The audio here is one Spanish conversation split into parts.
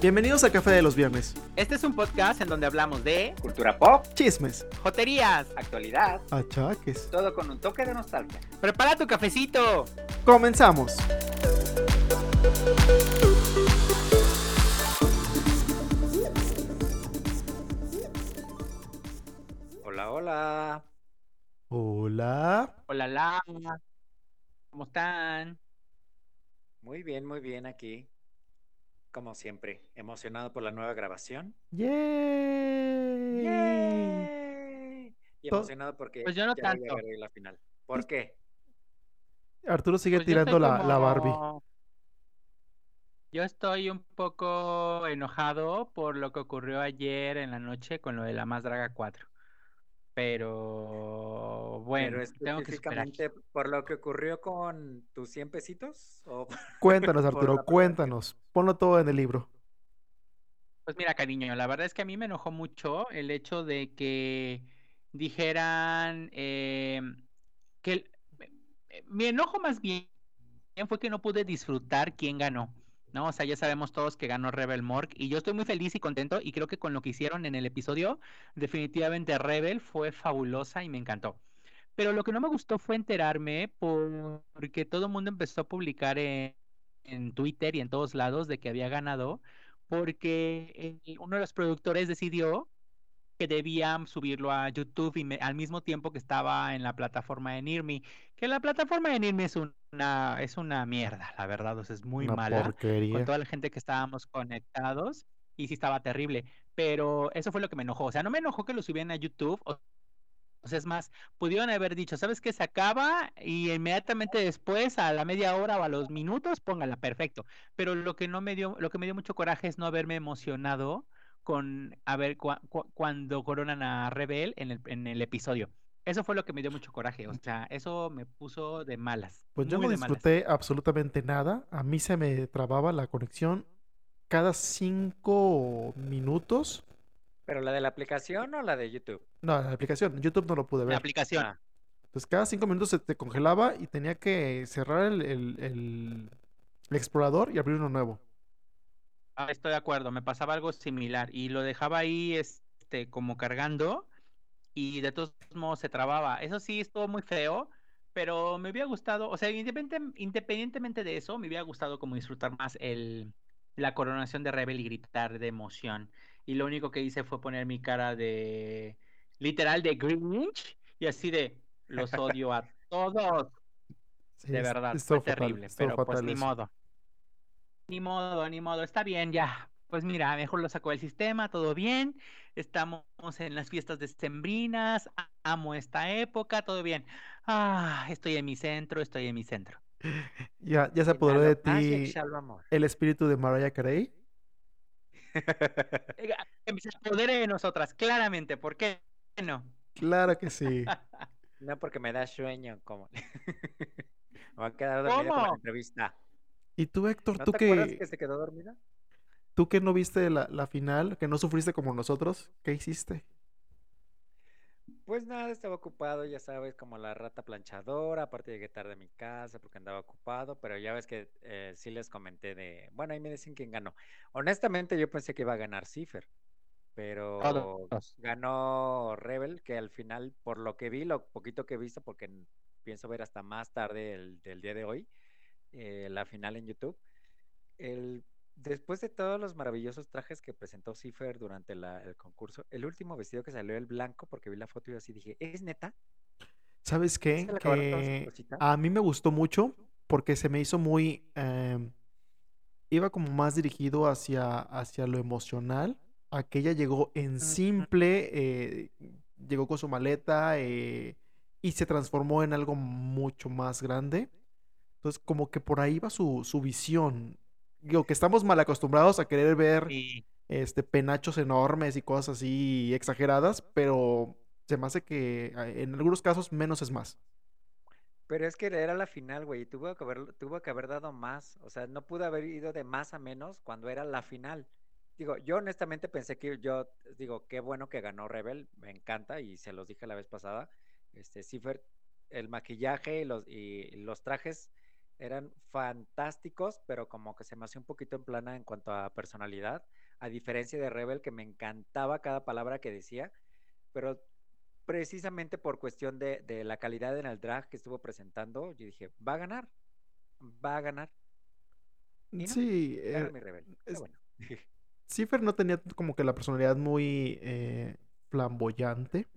Bienvenidos a Café de los Viernes. Este es un podcast en donde hablamos de Cultura pop, Chismes, joterías. actualidad, achaques. todo con un toque de nostalgia. Prepara tu cafecito. Comenzamos. Hola, hola. Hola. Hola, la. ¿Cómo están? Muy bien, muy bien aquí. Como siempre, emocionado por la nueva grabación. Yay. ¡Yay! Y emocionado porque Pues yo no ya voy a tanto. ver hoy la final. ¿Por qué? Arturo sigue Pues tirando la, la Barbie. Yo estoy un poco enojado por lo que ocurrió ayer en la noche con lo de la Más Draga 4. Pero bueno, Pero tengo que por lo que ocurrió con tus 100 pesitos. ¿O Cuéntanos, Arturo, cuéntanos. Ponlo todo en el libro. Pues mira, cariño, la verdad es que a mí me enojó mucho el hecho de que dijeran eh, que el- eh, mi enojo más bien fue que no pude disfrutar quién ganó, ¿no? O sea, ya sabemos todos que ganó Rebel Mork y yo estoy muy feliz y contento y creo que con lo que hicieron en el episodio, definitivamente Rebel fue fabulosa y me encantó. Pero lo que no me gustó fue enterarme por- porque todo el mundo empezó a publicar en, en Twitter y en todos lados de que había ganado porque eh, uno de los productores decidió que debían subirlo a YouTube y me- al mismo tiempo que estaba en la plataforma de Nirmi, que la plataforma de Nirmi es una, es una mierda, la verdad, o sea, es muy Una mala con porquería. toda la gente que estábamos conectados y sí estaba terrible, pero eso fue lo que me enojó, o sea, no me enojó que lo subieran a YouTube, o, o sea, es más, pudieron haber dicho, ¿sabes qué? Se acaba y inmediatamente después, a la media hora o a los minutos, póngala, perfecto. Pero lo que no me dio, lo que me dio mucho coraje es no haberme emocionado con a ver cua- cua- cuando coronan a Rebel en el, en el episodio. Eso fue lo que me dio mucho coraje, o sea, eso me puso de malas, Pues yo no malas. disfruté absolutamente nada. A mí se me trababa la conexión cada cinco minutos. ¿Pero la de la aplicación o la de YouTube? No, la aplicación. YouTube no lo pude La ver. aplicación. Ah, Entonces cada cinco minutos se te congelaba y tenía que cerrar el, el- el- el explorador y abrir uno nuevo. Ah, Estoy de acuerdo, me pasaba algo similar y lo dejaba ahí este como cargando y de todos modos se trababa. Eso sí estuvo muy feo, pero me hubiera gustado, o sea, independente- independientemente de eso, me hubiera gustado como disfrutar más el la coronación de Rebel y gritar de emoción. Y lo único que hice fue poner mi cara de literal de Grinch y así de los odio a todos. Sí, De verdad, fue fatal, terrible, pero pues fatal ni eso. modo. Ni modo, ni modo, está bien ya. Pues mira, mejor lo sacó del sistema, todo bien. Estamos en las fiestas decembrinas, amo esta época, todo bien. Ah, estoy en mi centro, estoy en mi centro. Ya, ya se apoderó de ti el espíritu de Mariah Carey. Que se apodere de nosotras, claramente, ¿por qué no? Claro que sí. No, porque me da sueño, como. me va a quedar dormida con la ¿Cómo? entrevista. Y tú, Héctor, ¿No tú te acuerdas que, que se quedó dormida? tú que no viste la, la final, que no sufriste como nosotros, ¿qué hiciste? Pues nada, estaba ocupado, ya sabes, como la rata planchadora. Aparte llegué tarde a mi casa porque andaba ocupado, pero ya ves que eh, sí les comenté de. Bueno, ahí me dicen quién ganó. Honestamente, yo pensé que iba a ganar Cipher, pero Todos. ganó Rebel, que al final, por lo que vi, lo poquito que he visto, porque pienso ver hasta más tarde el, del día de hoy, eh, la final en YouTube. El, después de todos los maravillosos trajes que presentó Cipher durante la- el concurso, el último vestido que salió el blanco, porque vi la foto y así dije, ¿es neta? ¿Sabes qué? A mí me gustó mucho porque se me hizo muy... em, iba como más dirigido hacia, hacia lo emocional. Aquella llegó en simple, eh, llegó con su maleta eh, y se transformó en algo mucho más grande. Entonces, como que por ahí va su, su visión. Digo, que estamos mal acostumbrados a querer ver este, penachos enormes y cosas así exageradas, pero se me hace que ah, en algunos casos menos es más. Pero es que era la final, güey, y tuvo que haber, tuvo que haber dado más. O sea, no pudo haber ido de más a menos cuando era la final. digo, yo honestamente pensé que yo, digo, qué bueno que ganó Rebel, me encanta y se los dije la vez pasada. Este, Cipher, el maquillaje y los, y los trajes eran fantásticos, pero como que se me hacía un poquito en plana en cuanto a personalidad, a diferencia de Rebel, que me encantaba cada palabra que decía, pero precisamente por cuestión de, de la calidad en el drag que estuvo presentando, yo dije, va a ganar, va a ganar. Sí, eh, mi Rebel. Es, bueno. Cipher no tenía como que la personalidad muy eh, flamboyante.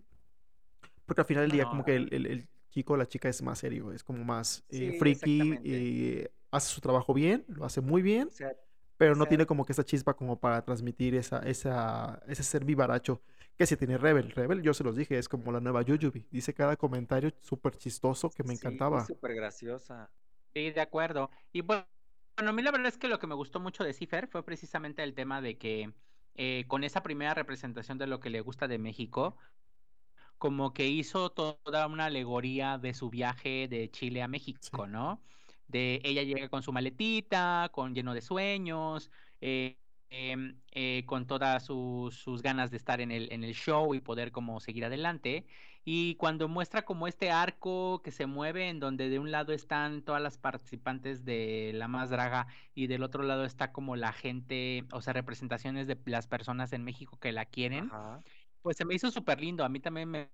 Porque al final del día, como que el, el, chico o la chica es más serio, es como más eh, friki y hace su trabajo bien, lo hace muy bien, pero no tiene como que esa chispa como para transmitir esa, esa, ese ser vivaracho que si tiene Rebel. Rebel, yo se los dije, es como la nueva Yuyubi. Dice cada comentario súper chistoso que me encantaba. Súper graciosa. Sí, de acuerdo. Y bueno, a mí la verdad es que lo que me gustó mucho de Cipher fue precisamente el tema de que eh, con esa primera representación de lo que le gusta de México, como que hizo toda una alegoría de su viaje de Chile a México, ¿no? De ella llega con su maletita, con lleno de sueños, eh, em, eh, con todas sus, sus, ganas de estar en el, en el show y poder como seguir adelante. Y cuando muestra como este arco que se mueve, en donde de un lado están todas las participantes de La Más Draga y del otro lado está como la gente, o sea, representaciones de las personas en México que la quieren, pues se me hizo súper lindo. A mí también me,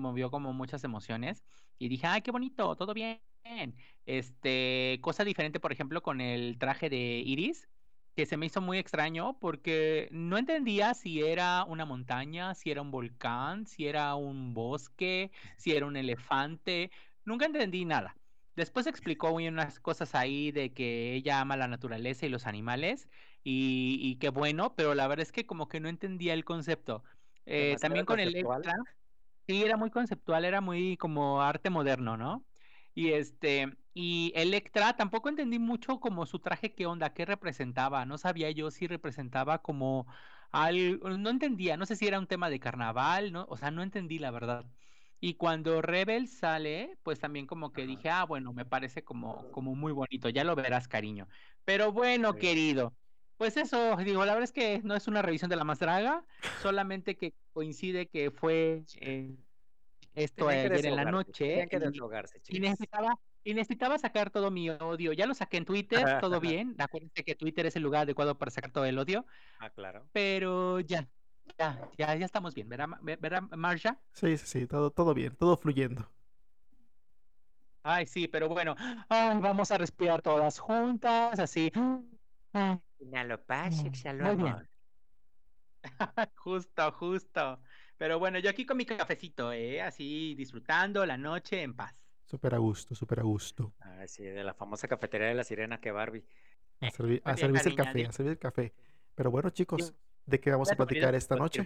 movió como muchas emociones y dije, ay, qué bonito, todo bien. Este, cosa diferente, por ejemplo, con el traje de Iris que se me hizo muy extraño porque no entendía si era una montaña, si era un volcán, si era un bosque, si era un elefante. Nunca entendí nada. Después explicó unas cosas ahí de que ella ama la naturaleza y los animales y qué bueno, pero la verdad es que como que no entendía el concepto. Eh, también con el extra, sí, era muy conceptual, era muy como arte moderno, ¿no? Y este, y Electra, tampoco entendí mucho como su traje, qué onda, qué representaba. No sabía yo si representaba como al, no entendía, no sé si era un tema de carnaval, ¿no? O sea, no entendí la verdad. Y cuando Rebel sale, pues también como que dije, ah, bueno, me parece como, como muy bonito, ya lo verás, cariño. Pero bueno, querido, pues eso, digo, la verdad es que no es una revisión de la más draga, solamente que coincide que fue eh, esto ayer en la noche. y, necesitaba, y necesitaba sacar todo mi odio. Ya lo saqué en Twitter, todo bien. Acuérdense que Twitter es el lugar adecuado para sacar todo el odio. Ah, claro. Pero ya, ya, ya, ya estamos bien, ¿verdad, ¿verdad Marja? Sí, sí, sí, todo, todo bien, todo fluyendo. Ay, sí, pero bueno, ay, vamos a respirar todas juntas, así. Paz, exhalo justo, justo. Pero bueno, yo aquí con mi cafecito, ¿eh? Así disfrutando la noche en paz. Súper a gusto, súper a gusto. Ah, sí, de la famosa cafetería de la sirena que Barbie. A, servir, a servirse el café, a servir el café. Pero bueno, chicos, ¿de qué vamos a platicar esta noche?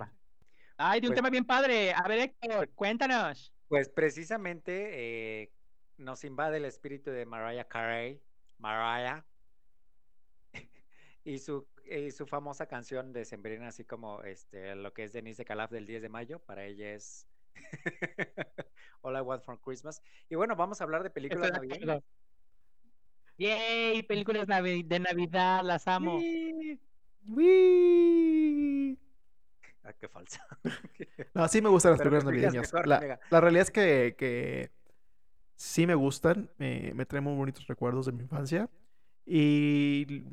Ay, de un pues tema bien padre. A ver, Héctor, cuéntanos. Pues precisamente eh, nos invade el espíritu de Mariah Carey. Mariah. Y su y su famosa canción de Sembrina, así como este, lo que es Denise Calaf del 10 de mayo, para ella es All I Want for Christmas. Y bueno, vamos a hablar de películas navideñas. ¡Yay! Películas de Navidad, las amo. ¡Wii! Ah, qué falsa. no, sí me gustan las películas navideñas. la, la, realidad es que, que sí me gustan, me, me traen muy bonitos recuerdos de mi infancia. Y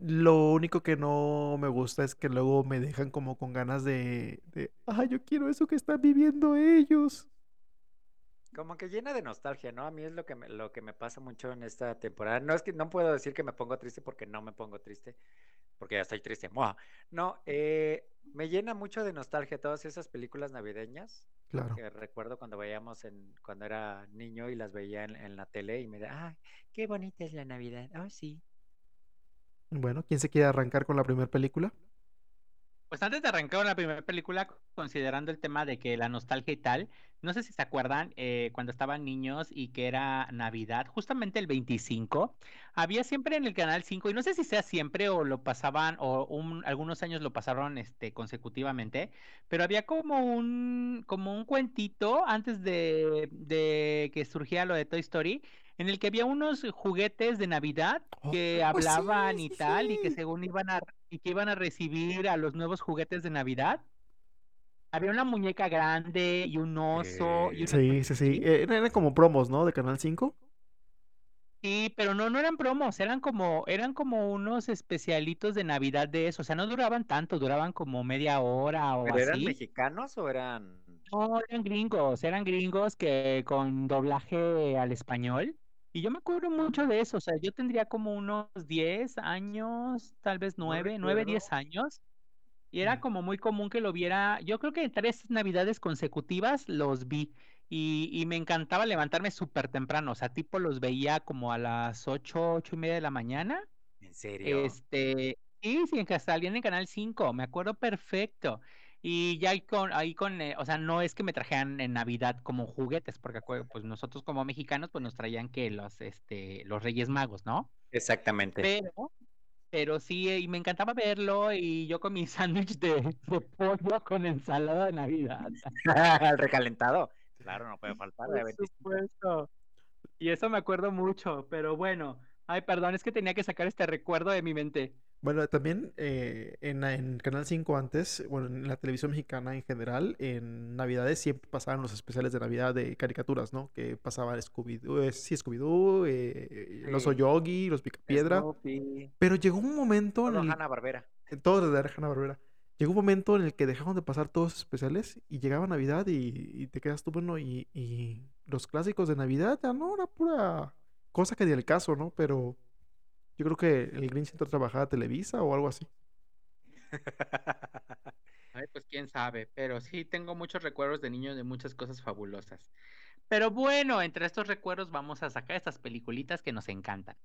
lo único que no me gusta es que luego me dejan como con ganas de, de, ay, yo quiero eso que están viviendo ellos. Como que llena de nostalgia, ¿no? A mí es lo que me, lo que me pasa mucho en esta temporada. No es que no puedo decir que me pongo triste porque no me pongo triste, porque ya estoy triste. No, eh, me llena mucho de nostalgia todas esas películas navideñas. Claro. Que recuerdo cuando veíamos en, cuando era niño y las veía en, la tele y me da, ay, qué bonita es la Navidad. Oh, sí. Bueno, ¿quién se quiere arrancar con la primera película? Pues antes de arrancar con la primera película, considerando el tema de que la nostalgia y tal, no sé si se acuerdan eh, cuando estaban niños y que era Navidad, justamente el 25, había siempre en el canal 5, y no sé si sea siempre o lo pasaban, o algunos años lo pasaron este, consecutivamente, pero había como un, como un cuentito antes de, de que surgiera lo de Toy Story, en el que había unos juguetes de Navidad que oh, hablaban y tal, y que según iban a, y que iban a recibir a los nuevos juguetes de Navidad. Había una muñeca grande y un oso y una Sí, sí, sí. Eh, Eran como promos, ¿no? De Canal 5. Sí, pero no, no eran promos, eran como, eran como unos especialitos de Navidad de eso, o sea, no duraban tanto, duraban como media hora o ¿Pero eran así. mexicanos o eran...? No, eran gringos, eran gringos que con doblaje al español. Y yo me acuerdo mucho de eso, o sea, yo tendría como unos 10 años, tal vez No 9, 9, 10 recuerdo. años. Y era como muy común que lo viera, yo creo que tres navidades consecutivas los vi. Y, y me encantaba levantarme súper temprano, o sea, tipo los veía como a las 8, 8 y media de la mañana. ¿En serio? Este, sí, sí, que salían en Canal 5, me acuerdo perfecto. Y ya ahí con, ahí con, eh, o sea, no es que me trajeran en Navidad como juguetes, porque pues nosotros como mexicanos pues nos traían que los, este, los Reyes Magos, ¿no? Exactamente. Pero, pero sí, eh, y me encantaba verlo y yo con mi sándwich de, de pollo con ensalada de Navidad. Al recalentado. Claro, no puede faltar. Por de 25. supuesto. Y eso me acuerdo mucho, pero bueno, ay, perdón, es que tenía que sacar este recuerdo de mi mente. Bueno, también eh, en, en Canal 5 antes, bueno, en la televisión mexicana en general, en Navidades siempre pasaban los especiales de Navidad de caricaturas, ¿no? Que pasaban Scooby-Doo, eh, sí, Scooby-Doo, eh, el oso Sí. Yogi, los Picapiedra. Snoopy, Pero llegó un momento en el Hanna-Barbera. en todos los de Hanna-Barbera. Llegó un momento en el que dejaron de pasar todos los especiales y llegaba Navidad y, y te quedas tú, bueno, y, y los clásicos de Navidad ya no, era pura cosa que ni el caso, ¿no? Pero yo creo que el Grinch entró a trabajar a Televisa o algo así. Ay, pues quién sabe, pero sí tengo muchos recuerdos de niño de muchas cosas fabulosas. Pero bueno, entre estos recuerdos vamos a sacar estas peliculitas que nos encantan.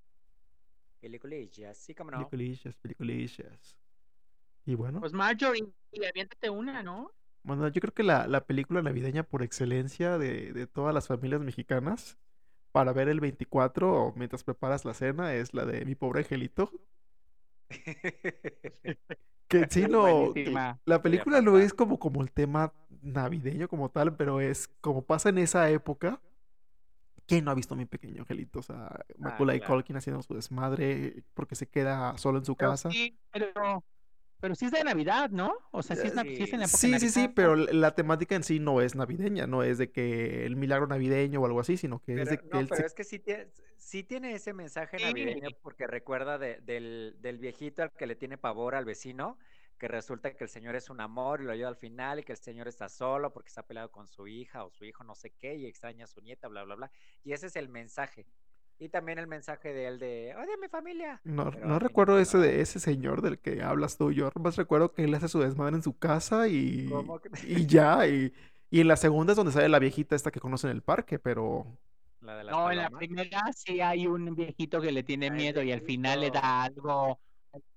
Peliculillas, sí, como no. Peliculillas, peliculillas. Y bueno, Pues Marjorie, aviéntate una, ¿no? bueno, yo creo que la, la película navideña por excelencia de, de todas las familias mexicanas para ver el 24 o mientras preparas la cena es la de Mi Pobre Angelito. Que sí, no, la película no es como, como el tema navideño como tal, pero es como pasa en esa época. ¿Quién no ha visto a mi pequeño angelito? O sea, Macaulay claro. Culkin haciendo su desmadre porque se queda solo en su Pero casa. sí, pero, pero sí es de Navidad, ¿no? O sea, sí es, nav- sí es en la época de Sí, sí, sí, Navidad, pero la temática en sí no es navideña, no es de que el milagro navideño o algo así, sino que es de que no, él pero se... es que sí tiene, sí tiene ese mensaje navideño Sí. porque recuerda de- del, del viejito al que le tiene pavor al vecino, que resulta que el señor es un amor y lo ayuda al final y que el señor está solo porque está peleado con su hija o su hijo no sé qué y extraña a su nieta, bla, bla, bla. Y ese es el mensaje. Y también el mensaje de él de, odia a mi familia. No, Pero no recuerdo ese no. de ese señor del que hablas tú, yo más recuerdo que él hace su desmadre en su casa y, ¿Cómo que- y ya, y, y en la segunda es donde sale la viejita esta que conoce en el parque, pero La de las No, en la primera sí hay un viejito que le tiene Ah, miedo y al final le da algo,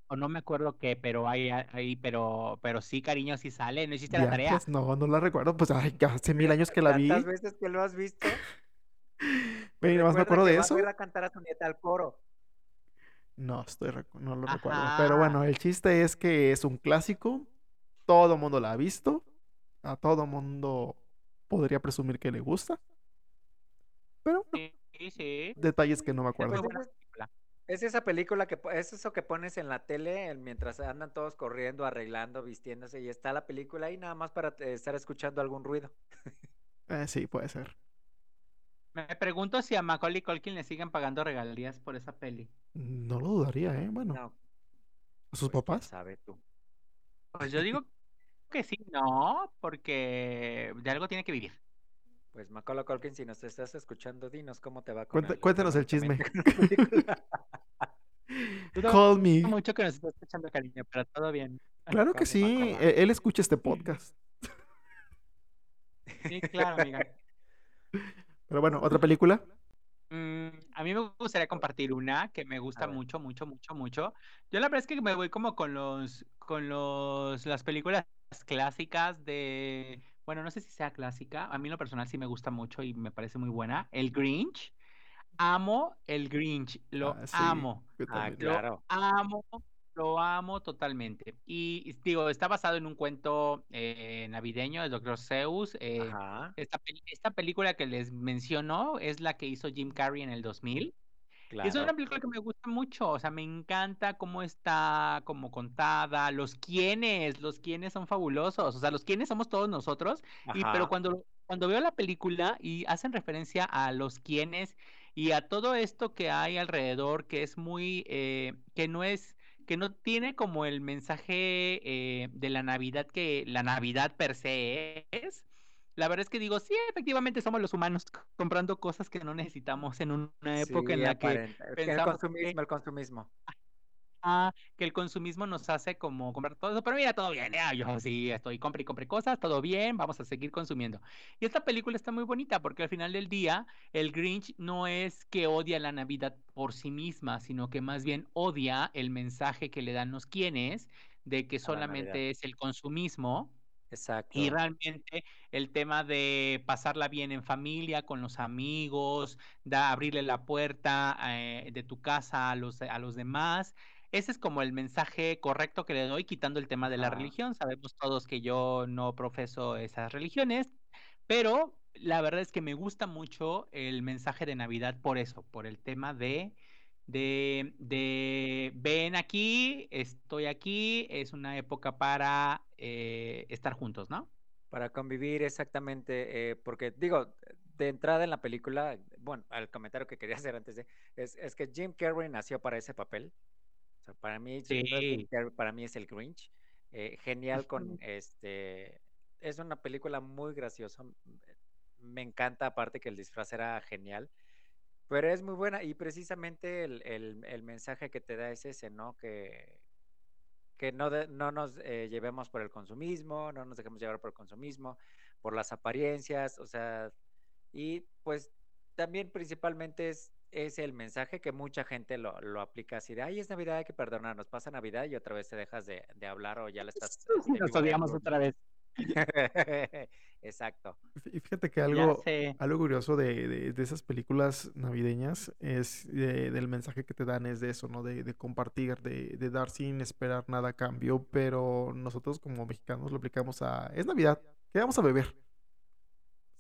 o no me acuerdo qué, pero hay ahí, pero, pero sí, cariño, sí sale, no hiciste la tarea. no, no la recuerdo, pues ay, hace mil años que la vi, Tantas veces que lo has visto. pero nada más me acuerdo que de eso. a cantar a su nieta al coro. No, estoy, no lo recuerdo. Pero bueno, el chiste es que es un clásico. Todo mundo la ha visto. A todo mundo podría presumir que le gusta. Pero bueno, Sí, sí. detalles que no me acuerdo. Es- esa película que es eso que pones en la tele el- mientras andan todos corriendo, arreglando, vistiéndose y está la película ahí nada más para estar escuchando algún ruido. Eh, sí, puede ser. Me pregunto si a Macaulay Culkin le siguen pagando regalías por esa peli. No lo dudaría, ¿eh? Bueno, No, a sus pues, papás. sabe tú. Pues yo digo que sí, no, porque de algo tiene que vivir. Pues Macaulay Culkin, si nos estás escuchando, dinos cómo te va con Cuenta- el- cuéntanos el chisme. Call me. mucho que nos esté escuchando, cariño, pero todo bien. Claro que sí. Macaulay. e- Él escucha este podcast. Sí, claro, amiga. Pero bueno, otra película. Mm, a mí me gustaría compartir una que me gusta mucho, mucho, mucho, mucho. Yo la verdad es que me voy como con los, con los, las películas clásicas de, bueno, no sé si sea clásica, a mí en lo personal sí me gusta mucho y me parece muy buena. El Grinch. Amo el Grinch, lo Ah, sí, amo. Ah, claro. Amo, lo amo totalmente. Y digo, está basado en un cuento eh, navideño del Dr. Seuss. eh, esta, esta película que les menciono es la que hizo Jim Carrey en el 2000. Y es una película que me gusta mucho, o sea, me encanta cómo está, como contada, los quienes, los quienes son fabulosos, o sea, los quienes somos todos nosotros, y pero cuando, cuando veo la película y hacen referencia a los quienes y a todo esto que hay alrededor, que es muy, eh, que no es, que no tiene como el mensaje eh, de la Navidad que la Navidad per se es, la verdad es que digo, sí, efectivamente somos los humanos comprando cosas que no necesitamos en una época en la que el consumismo, el consumismo. Que el consumismo nos hace como comprar todo eso, pero mira, todo bien, ya, yo sí estoy, compré y compré cosas, todo bien, vamos a seguir consumiendo. Y esta película está muy bonita porque al final del día el Grinch no es que odia la Navidad por sí misma, sino que más bien odia el mensaje que le dan los quienes de que solamente es el consumismo Exacto. Y realmente el tema de pasarla bien en familia, con los amigos, da, abrirle la puerta eh, de tu casa a los, a los demás. Ese es como el mensaje correcto que le doy, quitando el tema de la religión. Sabemos todos que yo no profeso esas religiones, pero la verdad es que me gusta mucho el mensaje de Navidad por eso, por el tema de de, de ven aquí, estoy aquí, es una época para eh, estar juntos, ¿no? Para convivir exactamente, eh, porque digo, de entrada en la película, bueno, el comentario que quería hacer antes de, es, es que Jim Carrey nació para ese papel. Para mí, para mí es el Grinch. Eh, genial con este, es una película muy graciosa. Me encanta, aparte que el disfraz era genial. Pero es muy buena y precisamente el, mensaje que te da es ese, ¿no? Que, que no, no nos eh, llevemos por el consumismo, no nos dejemos llevar por el consumismo, por las apariencias, o sea, y pues también principalmente es, es el mensaje que mucha gente lo, aplica así de, ay, es Navidad, hay que perdonarnos, pasa Navidad y otra vez te dejas de, hablar o ya le estás... nos odiamos otra vez. Exacto. Y fíjate que algo, algo curioso de, esas películas navideñas es del mensaje que te dan es de eso, ¿no? De, compartir, de, dar sin esperar nada a cambio, pero nosotros como mexicanos lo aplicamos a, es Navidad, ¿qué vamos a beber?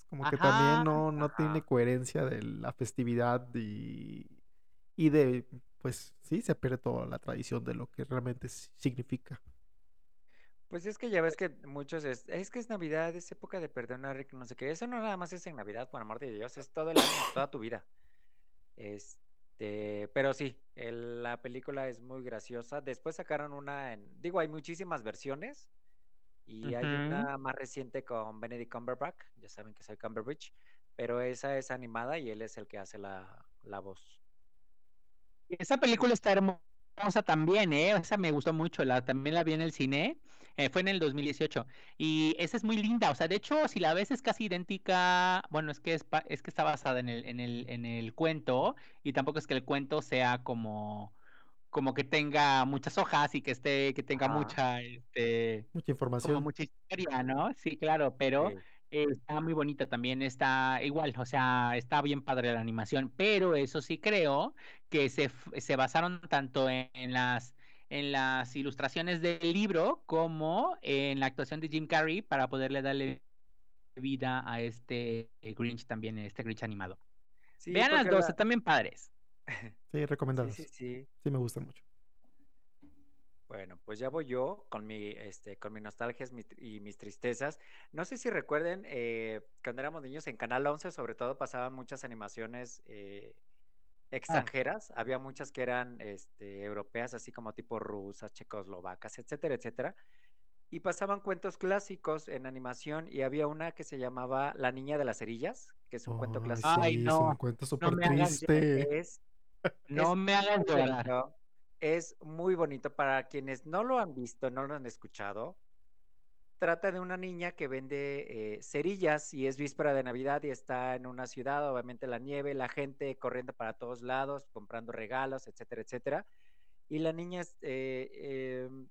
Como que también no, no tiene coherencia de la festividad y, y de, pues sí, se pierde toda la tradición de lo que realmente significa. Pues es que ya ves que muchos es, es que es Navidad, es época de perdonar, no sé qué. Eso no nada más es en Navidad, por amor de Dios, es todo el año, toda tu vida. Este, pero sí, la película es muy graciosa. Después sacaron una en, digo, hay muchísimas versiones y hay una más reciente con Benedict Cumberbatch, ya saben que soy Cumberbatch, pero esa es animada y él es el que hace la, la voz. Esa película está hermosa también, ¿eh? Esa me gustó mucho, la, también la vi en el cine eh, fue en el 2018. Y esa es muy linda. O sea, de hecho, si la ves es casi idéntica. Bueno, es que es, es que está basada en el, en el, en el cuento. Y tampoco es que el cuento sea como como que tenga muchas hojas y que esté, que tenga mucha, este, mucha información. mucha historia, ¿no? Sí, claro, pero está muy bonita también, está igual, o sea, está bien padre la animación, pero eso sí creo que se, se basaron tanto en las en las ilustraciones del libro como en la actuación de Jim Carrey para poderle darle vida a este Grinch también, este Grinch animado. Vean las dos, están bien padres. Sí, recomendados. Sí, sí, sí. me gustan mucho. Bueno, pues ya voy yo con mi, este, con mis nostalgias y mis tristezas. No sé si recuerden, eh, cuando éramos niños en Canal 11 sobre todo pasaban muchas animaciones eh, Ah. extranjeras, había muchas que eran este, europeas, así como tipo rusas, checoslovacas, etcétera, etcétera. Y pasaban cuentos clásicos en animación y había una que se llamaba La Niña de las Cerillas, que es un cuento clásico. Ay, no. Es un cuento súper triste. Es, no me hagan llorar. Es muy bonito para quienes no lo han visto, no lo han escuchado trata de una niña que vende eh, cerillas y es víspera de Navidad y está en una ciudad, obviamente la nieve, la gente corriendo para todos lados, comprando regalos, etcétera, etcétera. Y la niña eh, em,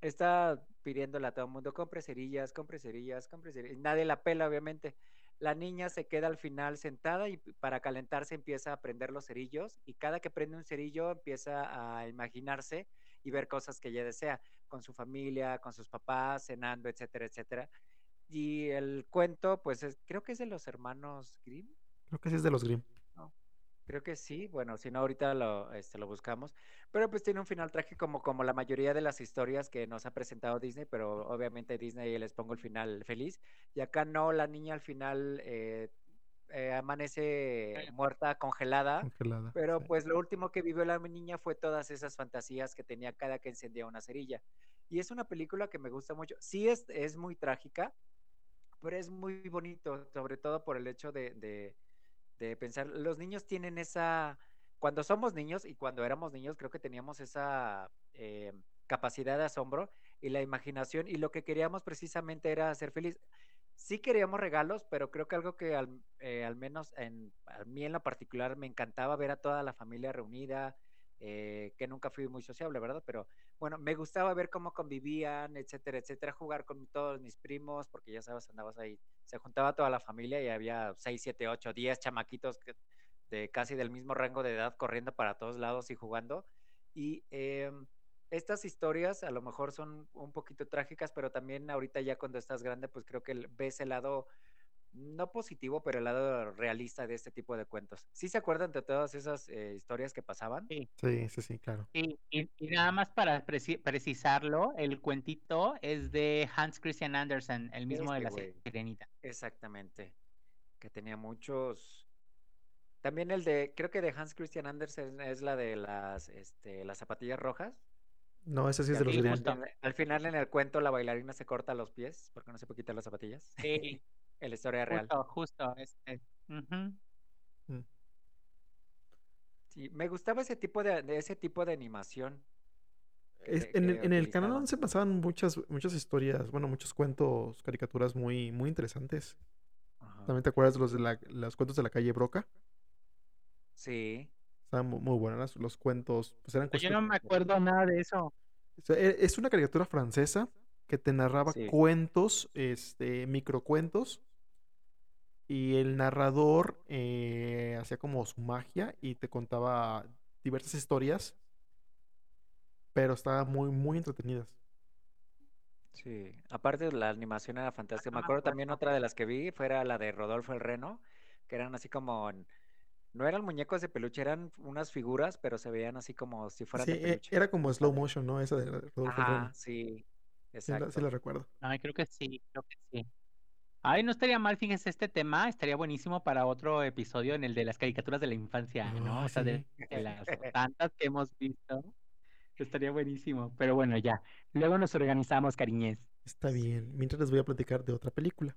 está pidiéndole a todo el mundo, compre cerillas, compre cerillas, compre cerillas. nadie la pela, obviamente. La niña se queda al final sentada y para calentarse empieza a prender los cerillos y cada que prende un cerillo empieza a imaginarse y ver cosas que ella desea con su familia, con sus papás, cenando, etcétera, etcétera. Y el cuento, pues creo que es de los hermanos Grimm. Creo que sí es de los Grimm. Creo que sí, bueno, si no ahorita lo, este, lo buscamos, pero pues tiene un final trágico como, como la mayoría de las historias que nos ha presentado Disney, pero obviamente Disney les pongo el final feliz, y acá no, la niña al final eh, eh, amanece muerta, congelada, Congelada. pero sí. pues lo último que vivió la niña fue todas esas fantasías que tenía cada que encendía una cerilla. Y es una película que me gusta mucho. Sí es, es muy trágica, pero es muy bonito, sobre todo por el hecho de, de, de pensar, los niños tienen esa, cuando somos niños y cuando éramos niños, creo que teníamos esa eh, capacidad de asombro y la imaginación y lo que queríamos precisamente era ser feliz. Sí queríamos regalos, pero creo que algo que al, eh, al menos en, a mí en lo particular me encantaba ver a toda la familia reunida, eh, que nunca fui muy sociable, ¿verdad? Pero bueno, me gustaba ver cómo convivían, etcétera, etcétera, jugar con todos mis primos, porque ya sabes, andabas ahí, se juntaba toda la familia y había 6, 7, 8, 10 chamaquitos de casi del mismo rango de edad corriendo para todos lados y jugando. Y eh, estas historias a lo mejor son un poquito trágicas, pero también ahorita ya cuando estás grande, pues creo que ves el lado no positivo, pero el lado realista de este tipo de cuentos. ¿Sí se acuerdan de todas esas eh, historias que pasaban? Sí. Sí, sí, sí, claro. Y, y- y nada más para preci- precisarlo, el cuentito es de Hans Christian Andersen, el mismo de Este la. Sirenita. Exactamente. Que tenía muchos. También el de, creo que de Hans Christian Andersen es la de las, este, las zapatillas rojas. No, ese sí es de al, los final, en- al final en el cuento la bailarina se corta los pies porque no se puede quitar las zapatillas. Sí, En la historia real. justo, justo. este. Mm. Sí, me gustaba ese tipo de, de ese tipo de animación. Es- que- en, que el, en el canal se pasaban muchas, muchas historias, bueno, muchos cuentos, caricaturas muy, muy interesantes. Ajá. ¿También te acuerdas de los de la, los cuentos de la calle Broca? Sí. Estaban mu- muy, buenas los cuentos. Pues eran Yo no me acuerdo nada de eso. o sea, e- es una caricatura francesa que te narraba Sí. cuentos, este, microcuentos. Y el narrador eh, hacía como su magia y te contaba diversas historias. Pero estaban muy, muy entretenidas. Sí, aparte la animación era fantástica. Me acuerdo también otra de las que vi, fuera la de Rodolfo el Reno, que eran así como, en- no eran muñecos de peluche, eran unas figuras, pero se veían así como si fueran Sí, de e- peluche. era como slow motion, ¿no? Esa de Rodolfo el Ajá, Reno. sí, Sí, la, exacto. la recuerdo. Ay, creo que sí, creo que sí. Ay, no estaría mal, fíjense, este tema estaría buenísimo para otro episodio en el de las caricaturas de la infancia, ¿no? Ah, O sea, de, sí. de las tantas que hemos visto. Estaría buenísimo. Pero bueno, ya. Luego nos organizamos, cariñez. Está bien. Mientras les voy a platicar de otra película.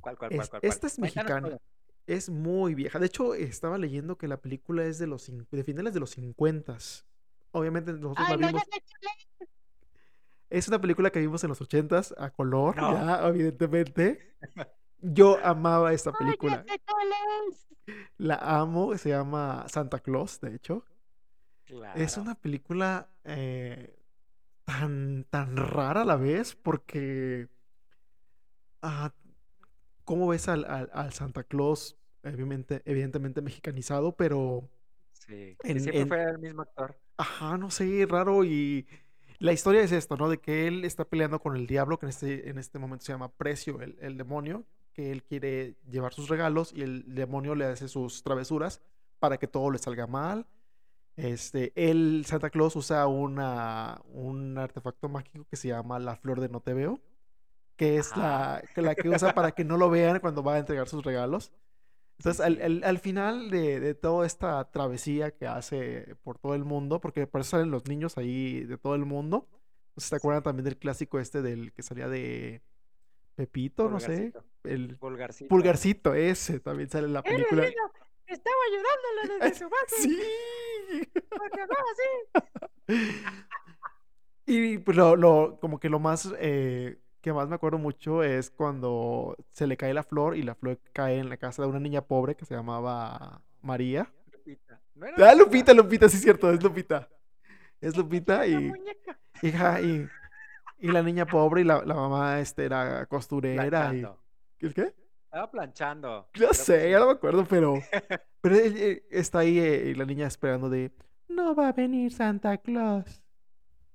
¿Cuál, cuál, Es- cuál, cuál, cuál? esta es mexicana. todo. Es muy vieja. De hecho, estaba leyendo que la película es de los de finales de los 50. Obviamente nosotros la Ay, no, ya vimos. cuál es. Es una película que vimos en los 80 a color, No. ya, evidentemente. Yo amaba esta película. es. La amo. Se llama Santa Claus, de hecho. Es Claro. una película eh, tan, tan rara a la vez porque... ah, ¿cómo ves al, al- al Santa Claus? Evidentemente, evidentemente mexicanizado, pero... Sí, que en- siempre en- fue el mismo actor. Ajá, no sé, raro y... La historia es esto, ¿no? De que él está peleando con el diablo, que en este, en este momento se llama Precio, el, el demonio, que él quiere llevar sus regalos y el demonio le hace sus travesuras para que todo le salga mal. Este, él, Santa Claus, usa una, un artefacto mágico que se llama la flor de no te veo, que es la, que la que usa para que no lo vean cuando va a entregar sus regalos. Entonces, al, al- al final de, de toda esta travesía que hace por todo el mundo, porque por eso salen los niños ahí de todo el mundo, no sé si te acuerdan también del clásico este del que salía de Pepito, no sé, el Pulgarcito. Pulgarcito, ese también sale en la película. Estaba ayudándole desde su base. Sí. porque no, así. Y pues lo, lo- como que lo más eh, que más me acuerdo mucho es cuando se le cae la flor y la flor cae en la casa de una niña pobre que se llamaba María. Lupita. ¿No era Ah, Lupita, Lupita, sí es cierto, es Lupita. Es Lupita y, hija, y, y la niña pobre y la, la mamá este, era costurera y... Planchando. ¿Qué? Estaba planchando. Ya sé, ya no me acuerdo, pero... Pero él, está ahí eh, y la niña esperando de... No va a venir Santa Claus.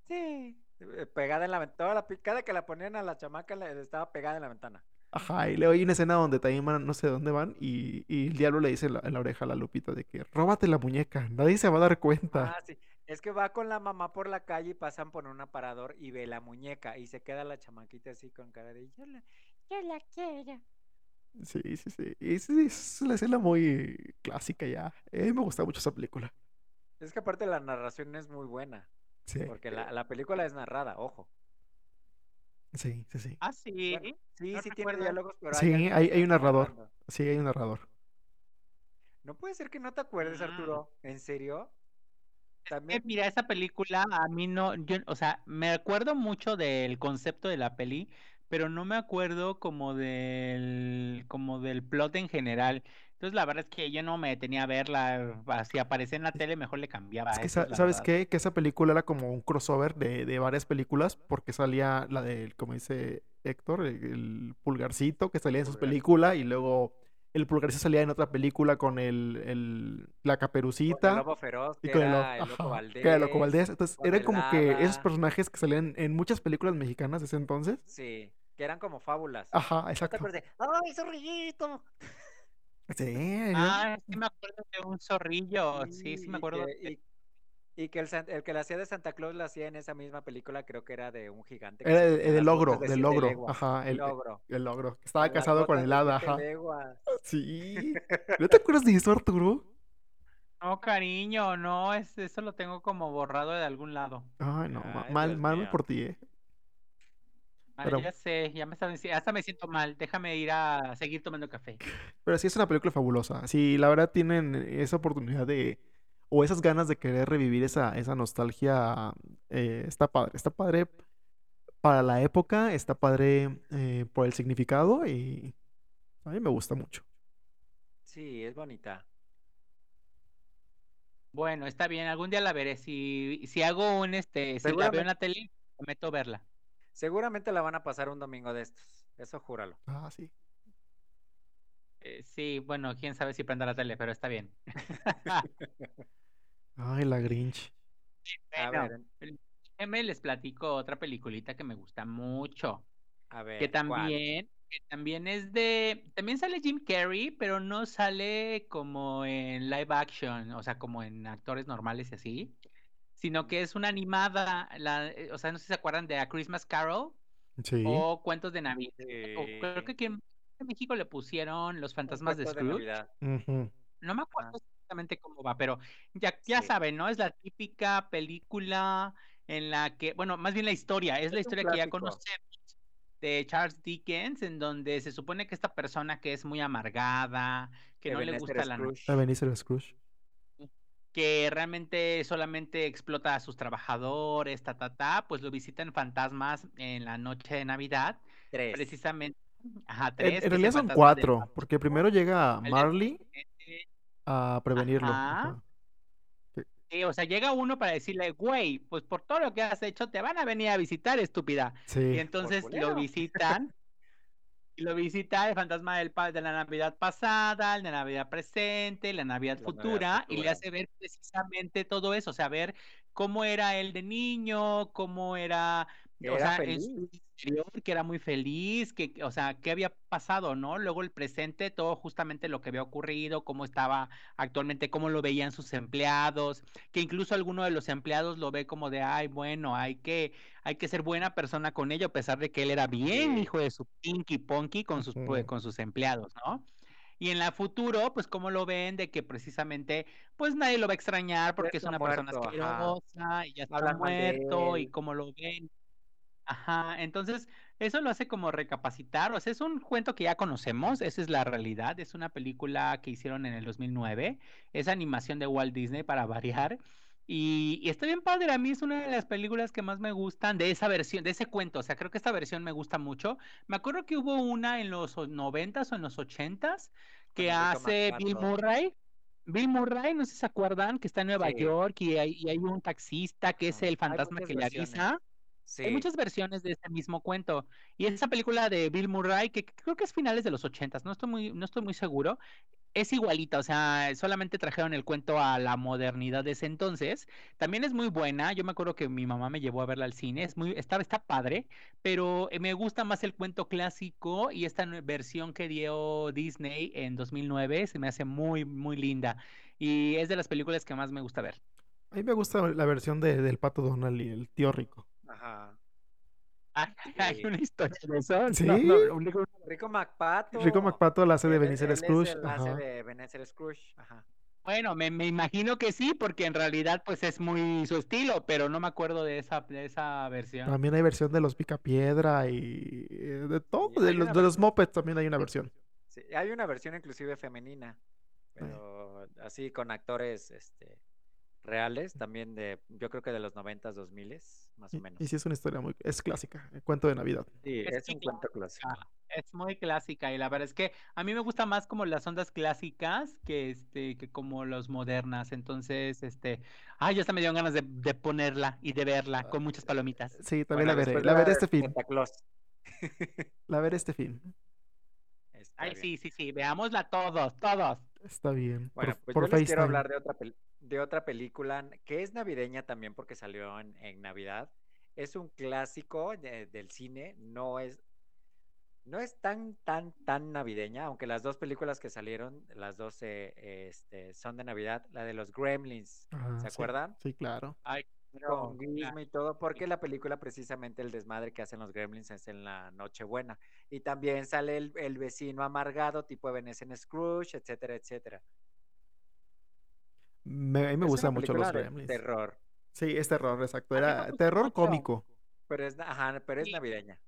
Sí. Eh, Pegada en la ventana. Cada que la ponían a la chamaca le- estaba pegada en la ventana. Ajá, y luego hay una escena donde también van, no sé dónde van, y, y el diablo le dice en la, en la oreja a la Lupita de que róbate la muñeca, nadie se va a dar cuenta. Ah, sí. Es que va con la mamá por la calle y pasan por un aparador y ve la muñeca y se queda la chamaquita así con cara de yo la, yo la quiero. Sí, sí, sí. Es, es una escena muy clásica ya. Eh, me gusta mucho esa película. Es que aparte la narración es muy buena, Sí, porque la, la película es narrada, ojo. sí, sí, sí. Ah, sí. Bueno, sí, no sí tiene diálogos, pero Sí, hay, hay un narrador. Sí, hay un narrador. No puede ser que no te acuerdes, Mm. Arturo. ¿En serio? Eh, También. mira, esa película a mí no, yo, o sea, me acuerdo mucho del concepto de la peli, pero no me acuerdo como del, como del plot en general. Entonces, la verdad es que yo no me detenía a verla. ah, Si aparecía en la tele, mejor le cambiaba. Es que, Esa es ¿sabes verdad. qué? Que esa película era como un crossover de, de varias películas, porque salía la del, como dice Héctor, el, el pulgarcito que salía en sus películas, y luego el pulgarcito salía en otra película con el, el- la Con el caperucita lobo feroz, y con el, lo- era el loco que era Loco Valdés. Entonces, eran como que esos personajes que salían en muchas películas mexicanas de ese entonces. Sí, que eran como fábulas. Ajá, ¿No te exacto. acuerdas? de, ¡Ay, zorrillito! Sí, Ah, sí me acuerdo de un zorrillo. Sí, sí Sí, me acuerdo. que, de- y, y que el, el que la hacía de Santa Claus la hacía en esa misma película, creo que era de un gigante era se el, el las logro, del logro. Ajá, el, Logro. el logro. Estaba casado con el hada, ajá. Sí. ¿No te acuerdas de eso, Arturo? No, cariño, no, es, eso lo tengo como borrado de algún lado. Ay, no, Ay, mal, Dios mal mío. por ti, eh. Ya sé, ya me está, hasta me siento mal. Déjame ir a seguir tomando café. Pero sí es una película fabulosa. Si la verdad tienen esa oportunidad de, o esas ganas de querer revivir esa, esa nostalgia, eh, está padre. Está padre para la época, está padre eh, por el significado y a mí me gusta mucho. Sí, es bonita. Bueno, está bien, algún día la veré. Si, si hago un, este, si la veo en la tele, prometo verla. Seguramente la van a pasar un domingo de estos. Eso júralo. Ah, sí. Eh, sí, bueno, quién sabe si prenda la tele, pero está bien. Ay, la Grinch. A ver, déjenme les platico otra peliculita que me gusta mucho. a ver. Que ¿cuál? también, que también es de, también sale Jim Carrey, pero no sale como en live action, o sea, como en actores normales y así, sino que es una animada, la, eh, o sea, no sé si se acuerdan de A Christmas Carol Sí. o Cuentos de Navidad. o creo que aquí en, México le pusieron Los Fantasmas de Scrooge. No me acuerdo Ah. exactamente cómo va, pero ya, ya Sí. saben, ¿no? Es la típica película en la que, bueno, más bien la historia, es la Es historia que ya conocemos de Charles Dickens, en donde se supone que esta persona que es muy amargada, que no le gusta la Scrooge. Ebenezer Scrooge. Que realmente solamente explota a sus trabajadores, ta, ta, ta, pues lo visitan fantasmas en la noche de Navidad, Tres. precisamente, ajá, En, tres, en realidad son cuatro, porque primero llega Marley a prevenirlo. Ajá. ajá. Sí, o sea, llega uno para decirle, güey, pues por todo lo que has hecho, te van a venir a visitar, estúpida. Y Sí. entonces lo visitan, y lo visita el fantasma del de la Navidad pasada, el de la Navidad presente, la Navidad La Navidad futura, y le futura. hace ver precisamente todo eso, o sea, ver cómo era él de niño, cómo era, Que o era sea, en su interior, que era muy feliz, que, o sea, qué había pasado, ¿no? Luego el presente, todo justamente lo que había ocurrido, cómo estaba actualmente, cómo lo veían sus empleados, que incluso alguno de los empleados lo ve como de, ay, bueno, hay que, hay que ser buena persona con ello, a pesar de que él era bien Sí. hijo de su pinky ponky con sus, con sus empleados, ¿no? Y en la futuro, pues cómo lo ven de que precisamente, pues nadie lo va a extrañar porque es una persona muerto, ajá. asquerosa y ya está Hablan muerto y cómo lo ven. Ajá, entonces eso lo hace como recapacitar, o sea, es un cuento que ya conocemos, esa es la realidad, es una película que hicieron en el 2009, es animación de Walt Disney para variar, y, y está bien padre, a mí es una de las películas que más me gustan de esa versión, de ese cuento, o sea, creo que esta versión me gusta mucho. Me acuerdo que hubo una en los noventas o en los ochentas que hace Bill. Murray. Bill Murray, no sé si se acuerdan, que está en Nueva Sí. York y hay, y hay un taxista que es el fantasma que le versiones. Hay muchas versiones de este mismo cuento. Y esa película de Bill Murray, que creo que es finales de los ochentas, no estoy muy, no estoy muy seguro, es igualita, o sea, solamente trajeron el cuento a la modernidad de ese entonces. También es muy buena. Yo me acuerdo que mi mamá me llevó a verla al cine. Es muy, está, está padre, pero eh, me gusta más el cuento clásico y esta versión que dio Disney en 2009 se me hace muy, muy linda. Y es de las películas que más me gusta ver. A mí me gusta la versión de, del Pato Donald y el tío rico. Ajá. Ay, hay una historia de eso. Sí. No, no, un- un- Rico MacPato. Rico MacPato la hace de es Scrooge. el hace de Ebenezer Scrooge. Ajá. Bueno, me, me imagino que sí, porque en realidad pues es muy su estilo, pero no me acuerdo de esa, de esa versión. También hay versión de los Picapiedra y eh, de todo. De los, de los Muppets también hay una versión. Sí, hay una versión inclusive femenina, pero así con actores este, reales, también de, yo creo que de los 90s, 2000 más o menos. y sí es una historia muy... Es clásica, el cuento de Navidad. Sí, Es un cuento clásico. Ah, Es muy clásica y la verdad es que a mí me gusta más como las ondas clásicas que este que como las modernas. Entonces, este, ay, ya hasta me dieron ganas de, de ponerla y de verla con muchas palomitas. Sí, también Bueno, la veré. después La veré este fin. La veré este fin. Está Ay, bien. sí, sí, sí, veámosla todos, todos. Está bien. Bueno, por pues por yo les quiero hablar de otra, pel- de otra película que es navideña también porque salió en, en Navidad. Es un clásico de- del cine, no es, no es tan, tan, tan navideña, aunque las dos películas que salieron, las dos eh, este, son de Navidad, la de los Gremlins, Ajá, ¿se sí, acuerdan? Sí, claro. Ay, Con pero, Gizmo y todo, porque la película precisamente el desmadre que hacen los Gremlins es en la Nochebuena. Y también sale el, el vecino amargado, tipo Ebenezer Scrooge, etcétera, etcétera. Me, a mí me Es gustan mucho los Gremlins. terror. Sí, es terror, exacto. Era gusta terror mucho. cómico. Pero es, ajá, pero es Sí. navideña.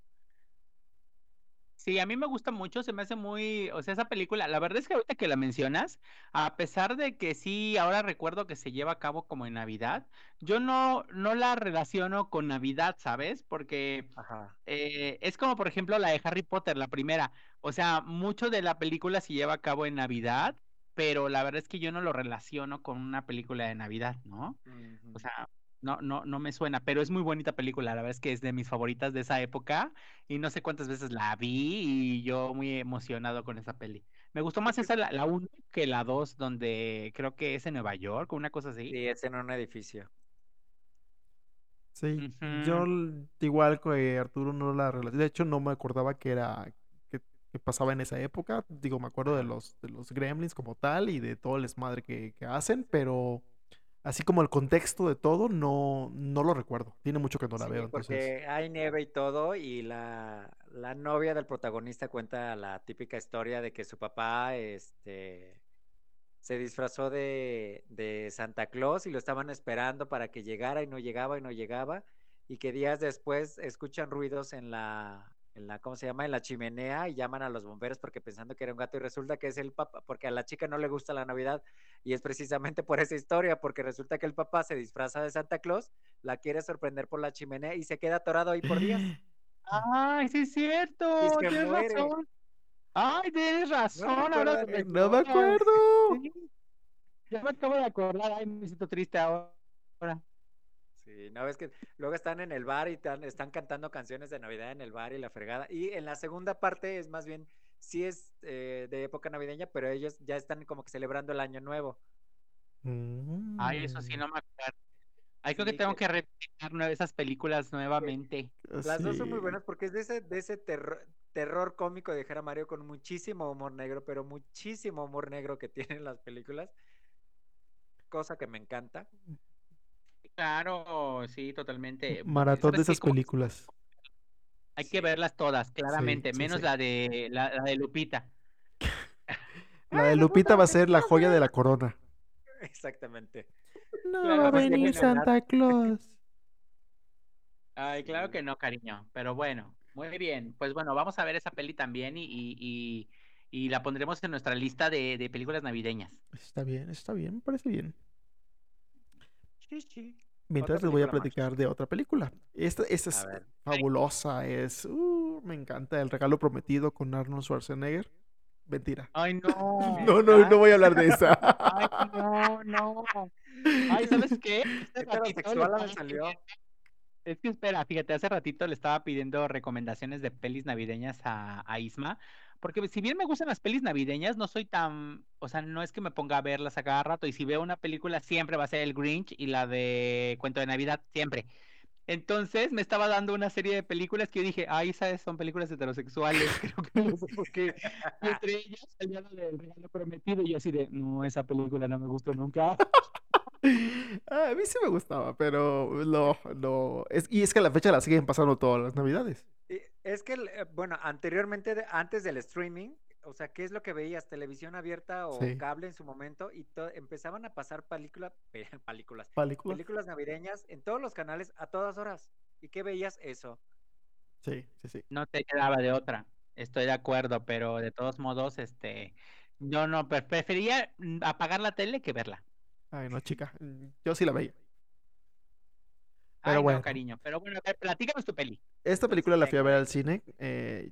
Sí, a mí me gusta mucho, se me hace muy, o sea, esa película, la verdad es que ahorita que la mencionas, a pesar de que sí, ahora recuerdo que se lleva a cabo como en Navidad, yo no, no la relaciono con Navidad, ¿sabes? Porque Ajá. eh, es como, por ejemplo, la de Harry Potter, la primera. O sea, mucho de la película se lleva a cabo en Navidad, pero la verdad es que yo no lo relaciono con una película de Navidad, ¿no? O sea, no, no, no me suena, pero es muy bonita película. La verdad es que es de mis favoritas de esa época y no sé cuántas veces la vi y yo muy emocionado con esa peli. Me gustó más esa, la, la 1 que la 2, donde creo que es en Nueva York o una cosa así. Sí, es en un edificio. Sí, yo igual que Arturo no la relaciono. De hecho, no me acordaba que era que, pasaba en esa época. Digo, me acuerdo de los de los Gremlins como tal y de todo el desmadre que, que hacen, pero así como el contexto de todo, no, no lo recuerdo. Tiene mucho que no la Sí, veo, entonces. porque hay nieve y todo, y la, la novia del protagonista cuenta la típica historia de que su papá este, se disfrazó de, de Santa Claus y lo estaban esperando para que llegara y no llegaba y no llegaba, y que días después escuchan ruidos en la, en la, ¿cómo se llama? En la chimenea y llaman a los bomberos porque pensando que era un gato y resulta que es el papá, porque a la chica no le gusta la Navidad y es precisamente por esa historia, porque resulta que el papá se disfraza de Santa Claus la quiere sorprender por la chimenea y se queda atorado ahí por días. Ay, sí es cierto, se tienes muere. razón. Ay, tienes razón, ahora recuerdan que me. No me acuerdo. Sí, ya me acabo de acordar, ay, me siento triste ahora. Sí, no, es que luego están en el bar y están cantando canciones de Navidad en el bar y la fregada. Y en la segunda parte es más bien, sí es eh, de época navideña, pero ellos ya están como que celebrando el año nuevo. Ay, eso sí Mm, no me acuerdo. Ay, creo que tengo que- que revisitar nue- esas películas nuevamente. Las dos son muy buenas porque es de ese, de ese terror, terror cómico, dijera Mario, con muchísimo humor negro, pero muchísimo humor negro que tienen las películas. Cosa que me encanta. Claro, sí, totalmente. porque, Maratón de esas películas. hay que verlas todas, claramente, sí, menos sí. la de la, la de Lupita. La de Lupita va a ser la joya de la corona. Exactamente. No Claro, va a pues, venir. Santa Claus. Ay, claro que no, cariño. Pero bueno, muy bien. Pues bueno, vamos a ver esa peli también y, y, y- y la pondremos en nuestra lista de, de películas navideñas. Está bien, está bien, me parece bien. Sí, sí. Mientras les voy a película más. platicar de otra película. Esta, esta es fabulosa, es... uh, me encanta El regalo prometido con Arnold Schwarzenegger. Mentira. Ay, no. No, no, no voy a hablar de esa. Ay, no, no. Ay, ¿sabes qué? Este Heterosexual me salió. Es que espera, fíjate, hace ratito le estaba pidiendo recomendaciones de pelis navideñas a, a Isma, porque si bien me gustan las pelis navideñas, no soy tan, o sea, no es que me ponga a verlas a cada rato, y si veo una película siempre va a ser el Grinch y la de Cuento de Navidad, siempre. Entonces me estaba dando una serie de películas que yo dije, ay, esas son películas heterosexuales, creo que no sé por qué. Y entre ellas salía la del regalo prometido, y yo así de, no, esa película no me gustó nunca. Ah, a mí sí me gustaba, pero no, no. Es, y es que a la fecha la siguen pasando todas las navidades. Es que, el, eh, bueno, anteriormente, de- antes del streaming, o sea, ¿qué es lo que veías? Televisión abierta o Sí. cable en su momento y empezaban a pasar película, pe- películas, Películas. películas navideñas en todos los canales a todas horas. ¿Y qué veías? Eso. Sí, sí, sí. No te quedaba de otra. Estoy de acuerdo, pero de todos modos, este, yo no pre- prefería mm, apagar la tele que verla. Ay, no, chica. mm, Yo sí la veía. Ay, Pero no, bueno. cariño. Pero bueno, a ver, platícanos tu peli. Esta película la fui a ver al cine. eh,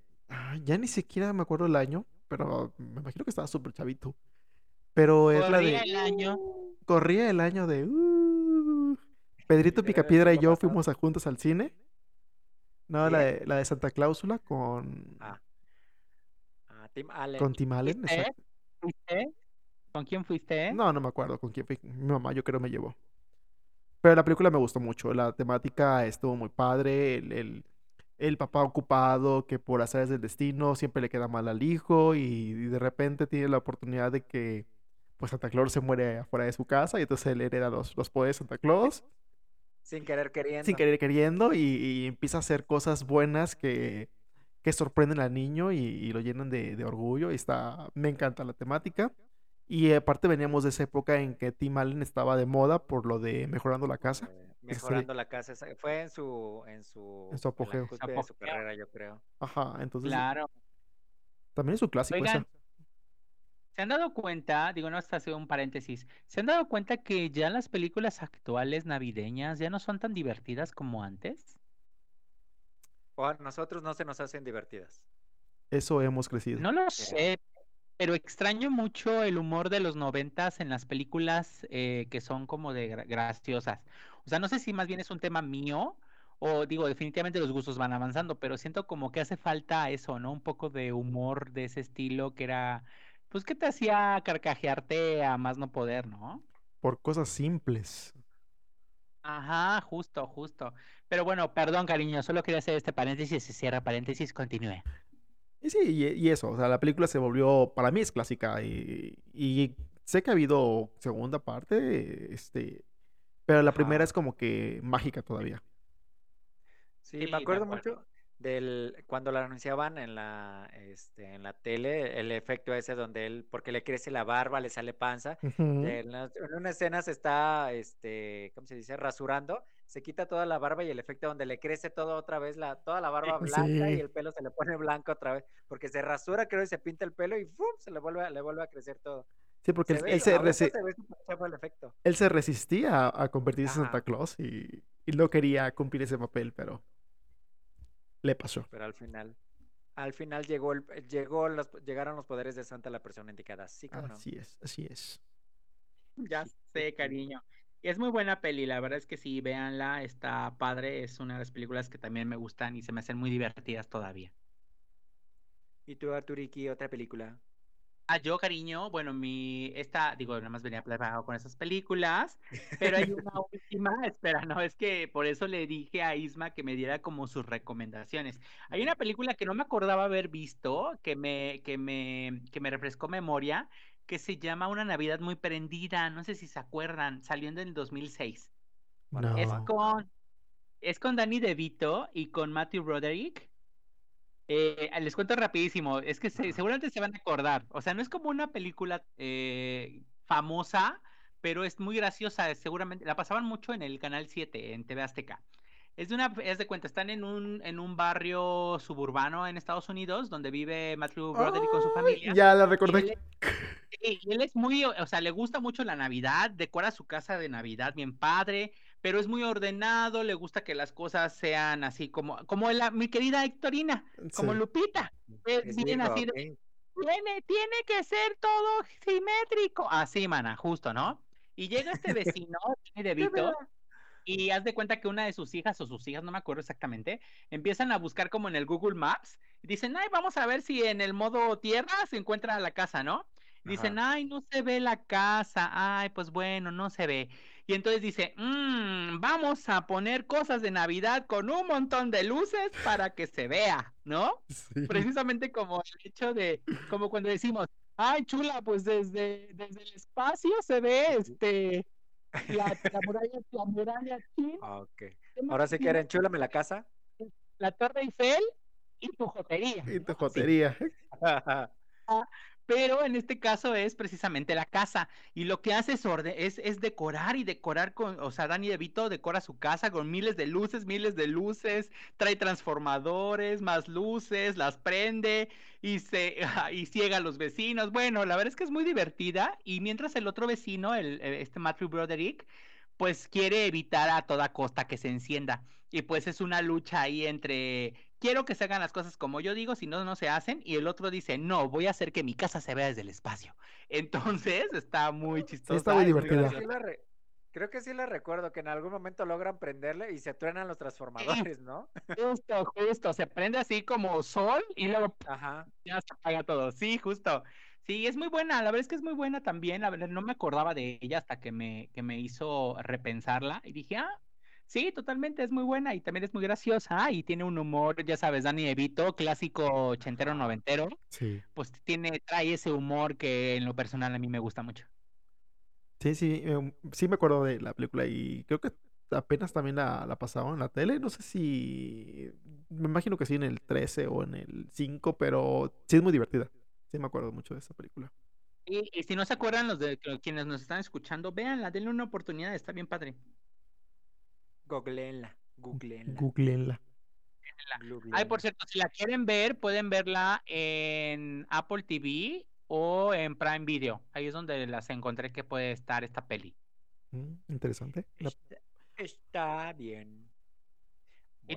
ya ni siquiera me acuerdo el año, pero me imagino que estaba súper chavito. Pero es la Corría de... el año. Corría el año de... uh, Pedrito Picapiedra y yo fuimos a juntos al cine. No, la de, la de Santa Cláusula con, Ah, ah, Tim Allen. con Tim Allen. ¿Fuiste? ¿Con quién fuiste? No, no me acuerdo con quién fui. Mi mamá yo creo me llevó. Pero la película me gustó mucho. La temática estuvo muy padre. El, el, el papá ocupado que por azares del destino siempre le queda mal al hijo y, y de repente tiene la oportunidad de que pues Santa Claus se muere afuera de su casa y entonces él hereda los, los poderes de Santa Claus Sin querer queriendo. sin querer queriendo y, y empieza a hacer cosas buenas que, que sorprenden al niño y, y lo llenan de, de orgullo y está, me encanta la temática. Y aparte veníamos de esa época en que Tim Allen estaba de moda por lo de mejorando la casa. Eh, mejorando la casa. Fue en su, en su, En su apogeo. de su carrera, yo creo. Ajá, entonces Claro. también es un clásico Oigan, esa. ¿se han dado cuenta? Digo, no, hasta hace un paréntesis. ¿Se han dado cuenta que ya las películas actuales navideñas ya no son tan divertidas como antes? O a nosotros no se nos hacen divertidas. Eso hemos crecido. No lo sé, pero extraño mucho el humor de los noventas en las películas eh, que son como de gra- graciosas. O sea, no sé si más bien es un tema mío o digo, definitivamente los gustos van avanzando, pero siento como que hace falta eso, ¿no? Un poco de humor de ese estilo que era, pues que te hacía carcajearte a más no poder, ¿no? Por cosas simples. Ajá, justo, justo. Pero bueno, perdón, cariño, solo quería hacer este paréntesis, se cierra paréntesis, continúe. Y sí, y, y eso, o sea, la película se volvió, para mí es clásica y, y sé que ha habido segunda parte, este, pero la primera es como que mágica todavía. Sí, me acuerdo acuerdo. mucho del cuando la anunciaban en la este en la tele, el efecto ese donde él, porque le crece la barba, le sale panza. En, la- en una escena se está, este, ¿cómo se dice? Rasurando, se quita toda la barba y el efecto donde le crece todo otra vez, la, toda la barba blanca y el pelo se le pone blanco otra vez, porque se rasura, creo, y se pinta el pelo y ¡fum! se le vuelve, a- le vuelve a crecer todo. Sí, porque Se él, ve, él se, resi- el efecto. él se resistía a, a convertirse en Santa. Claus y, y no quería cumplir ese papel, pero le pasó. Pero al final, al final llegó el, llegó los, llegaron los poderes de Santa a la persona indicada. Sí, cómo no. Así es, así es. Ya sé, cariño. Y es muy buena peli, la verdad es que sí, véanla, está padre, es una de las películas que también me gustan y se me hacen muy divertidas todavía. ¿Y tú, Arturiki, otra película? Ah, yo, cariño, bueno, mi, esta, digo, nada más venía preparado con esas películas, pero hay una última, espera, no, es que por eso le dije a Isma que me diera como sus recomendaciones. Hay una película que no me acordaba haber visto, que me, que me, que me refrescó memoria, que se llama Una Navidad muy prendida, no sé si se acuerdan, salió en el 2006. No. Es con, es con Danny DeVito y con Matthew Broderick. Eh, les cuento rapidísimo, es que se- seguramente se van a acordar. O sea, no es como una película eh, famosa, pero es muy graciosa. Seguramente la pasaban mucho en el canal 7, en TV Azteca. Es de una, es de cuenta, están en un, en un barrio suburbano en Estados Unidos donde vive Matthew Broderick con su familia. Ya la Y él, recordé. es- y él es muy, o sea, le gusta mucho la Navidad, decora su casa de Navidad bien padre, pero es muy ordenado, le gusta que las cosas sean así como, como la, mi querida Hectorina, como Sí. Lupita, es bien así de, tiene, tiene que ser todo simétrico, así, mana, justo, ¿no? Y llega este vecino, Danny DeVito, y haz de cuenta que una de sus hijas o sus hijas, no me acuerdo exactamente, empiezan a buscar como en el Google Maps y dicen, ay, vamos a ver si en el modo tierra se encuentra la casa, ¿no? Dicen, ay, no se ve la casa, ay, pues bueno, no se ve. Y entonces dice, mmm, vamos a poner cosas de Navidad con un montón de luces para que se vea, ¿no? Precisamente como el hecho de, como cuando decimos, ay, chula, pues desde, desde el espacio se ve este la, muralla, la muralla china. Ah, Ahora sí quieren, chúlame la casa. La Torre Eiffel y tu jotería. Y tu jotería. Ah, pero en este caso es precisamente la casa. Y lo que hace es, es, es, decorar y decorar con, o sea, Dani DeVito decora su casa con miles de luces, miles de luces, trae transformadores, más luces, las prende y se y ciega a los vecinos. Bueno, la verdad es que es muy divertida. Y mientras el otro vecino, el, este Matthew Broderick, pues quiere evitar a toda costa que se encienda. Y pues es una lucha ahí entre quiero que se hagan las cosas como yo digo, si no, no se hacen. Y el otro dice, no, voy a hacer que mi casa se vea desde el espacio. Entonces está muy chistoso. está muy divertida. Creo que sí la recuerdo, que en algún momento logran prenderle y se truenan los transformadores, ¿no? Justo, justo, se prende así como sol y luego ya se apaga todo. Sí, justo. Sí, es muy buena, la verdad es que es muy buena también, la verdad no me acordaba de ella hasta que me, que me hizo repensarla y dije, ah, Sí, totalmente, es muy buena y también es muy graciosa y tiene un humor, ya sabes, Dani Evito, clásico ochentero, noventero. Sí. Pues tiene, trae ese humor que en lo personal a mí me gusta mucho. Sí, sí, em, sí me acuerdo de la película y creo que apenas también la, la pasaban en la tele. No sé si, me imagino que sí en el 13 o en el 5, pero sí es muy divertida. Sí me acuerdo mucho de esa película. Y, y si no se acuerdan los de quienes nos están escuchando, véanla, denle una oportunidad, está bien padre. Googleenla. Googleenla. Googleenla. Ay, por cierto, si la quieren ver, pueden verla en Apple TV o en Prime Video. Ahí es donde las encontré que puede estar esta peli. Mm, interesante. Está, bien.